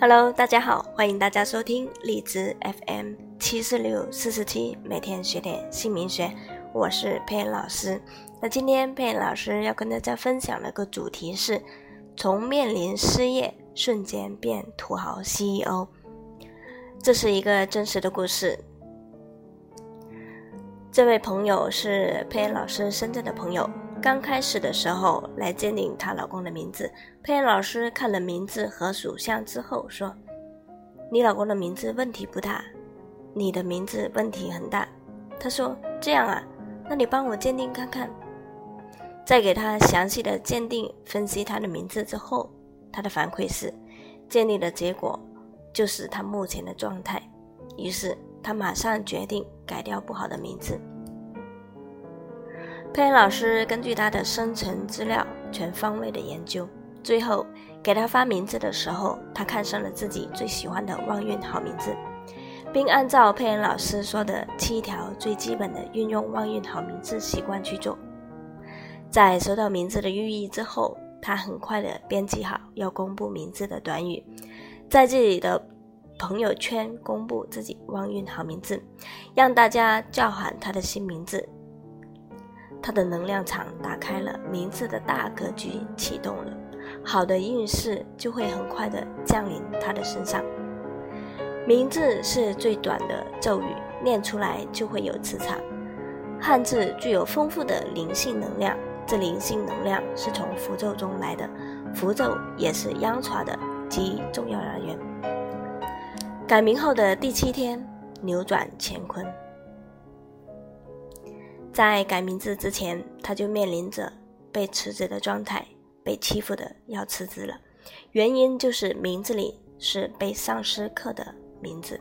Hello，大家好，欢迎大家收听荔枝 FM 七四六四四七，每天学点姓名学，我是佩恩老师。那今天佩恩老师要跟大家分享的一个主题是：从面临失业瞬间变土豪 CEO。这是一个真实的故事。这位朋友是佩恩老师深圳的朋友。刚开始的时候来鉴定她老公的名字，佩恩老师看了名字和属相之后说：“你老公的名字问题不大，你的名字问题很大。”他说：“这样啊，那你帮我鉴定看看。”在给他详细的鉴定分析他的名字之后，他的反馈是：鉴定的结果就是他目前的状态。于是他马上决定改掉不好的名字。佩恩老师根据他的生辰资料全方位的研究，最后给他发名字的时候，他看上了自己最喜欢的旺运好名字，并按照佩恩老师说的七条最基本的运用旺运好名字习惯去做。在收到名字的寓意之后，他很快的编辑好要公布名字的短语，在自己的朋友圈公布自己旺运好名字，让大家叫喊他的新名字。他的能量场打开了，名字的大格局启动了，好的运势就会很快的降临他的身上。名字是最短的咒语，念出来就会有磁场。汉字具有丰富的灵性能量，这灵性能量是从符咒中来的，符咒也是央传的极重要来源。改名后的第七天，扭转乾坤。在改名字之前，他就面临着被辞职的状态，被欺负的要辞职了。原因就是名字里是被上司刻的名字，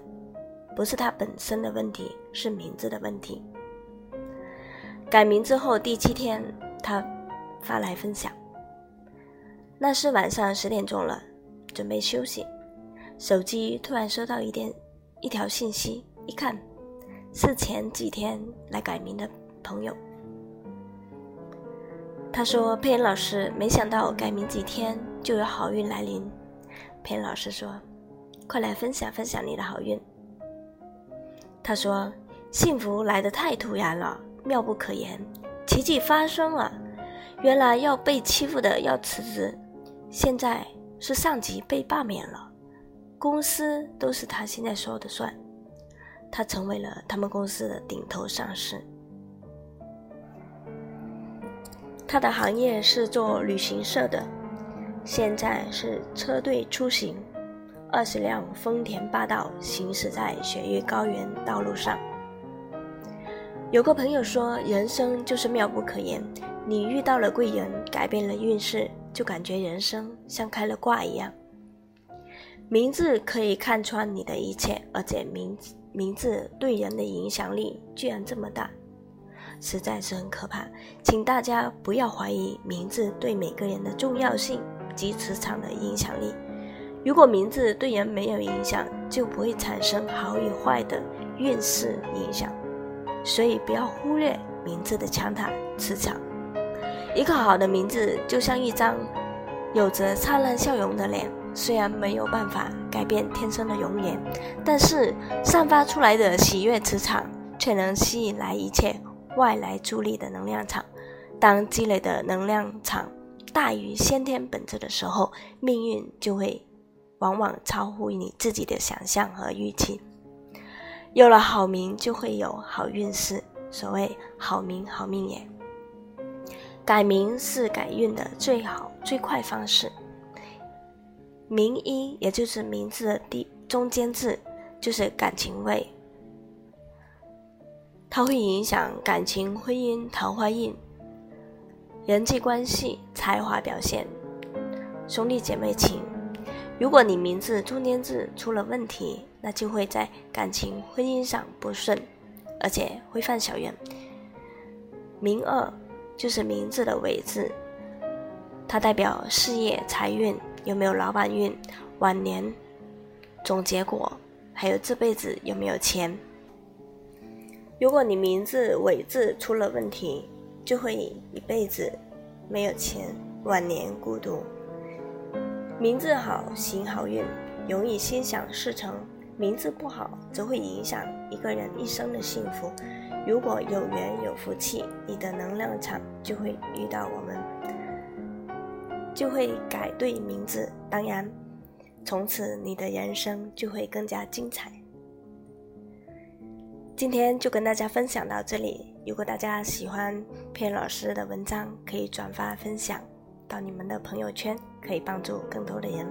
不是他本身的问题，是名字的问题。改名之后第七天，他发来分享，那是晚上十点钟了，准备休息，手机突然收到一点一条信息，一看是前几天来改名的。朋友，他说：“佩恩老师，没想到改名几天就有好运来临。”佩恩老师说：“快来分享分享你的好运。”他说：“幸福来得太突然了，妙不可言，奇迹发生了。原来要被欺负的要辞职，现在是上级被罢免了，公司都是他现在说的算，他成为了他们公司的顶头上司。”他的行业是做旅行社的，现在是车队出行，二十辆丰田霸道行驶在雪域高原道路上。有个朋友说，人生就是妙不可言，你遇到了贵人，改变了运势，就感觉人生像开了挂一样。名字可以看穿你的一切，而且名名字对人的影响力居然这么大。实在是很可怕，请大家不要怀疑名字对每个人的重要性及磁场的影响力。如果名字对人没有影响，就不会产生好与坏的运势影响。所以不要忽略名字的强大磁场。一个好的名字就像一张有着灿烂笑容的脸，虽然没有办法改变天生的容颜，但是散发出来的喜悦磁场却能吸引来一切。外来助力的能量场，当积累的能量场大于先天本质的时候，命运就会往往超乎你自己的想象和预期。有了好名，就会有好运势。所谓好名好命也。改名是改运的最好最快方式。名一，也就是名字的第中间字，就是感情位。它会影响感情、婚姻、桃花运、人际关系、才华表现、兄弟姐妹情。如果你名字中间字出了问题，那就会在感情、婚姻上不顺，而且会犯小人。名二就是名字的尾字，它代表事业、财运，有没有老板运、晚年、总结果，还有这辈子有没有钱。如果你名字尾字出了问题，就会一辈子没有钱，晚年孤独。名字好，行好运，容易心想事成。名字不好，则会影响一个人一生的幸福。如果有缘有福气，你的能量场就会遇到我们，就会改对名字。当然，从此你的人生就会更加精彩。今天就跟大家分享到这里。如果大家喜欢片老师的文章，可以转发分享到你们的朋友圈，可以帮助更多的人。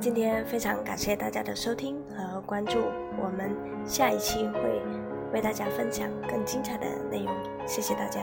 今天非常感谢大家的收听和关注，我们下一期会为大家分享更精彩的内容，谢谢大家。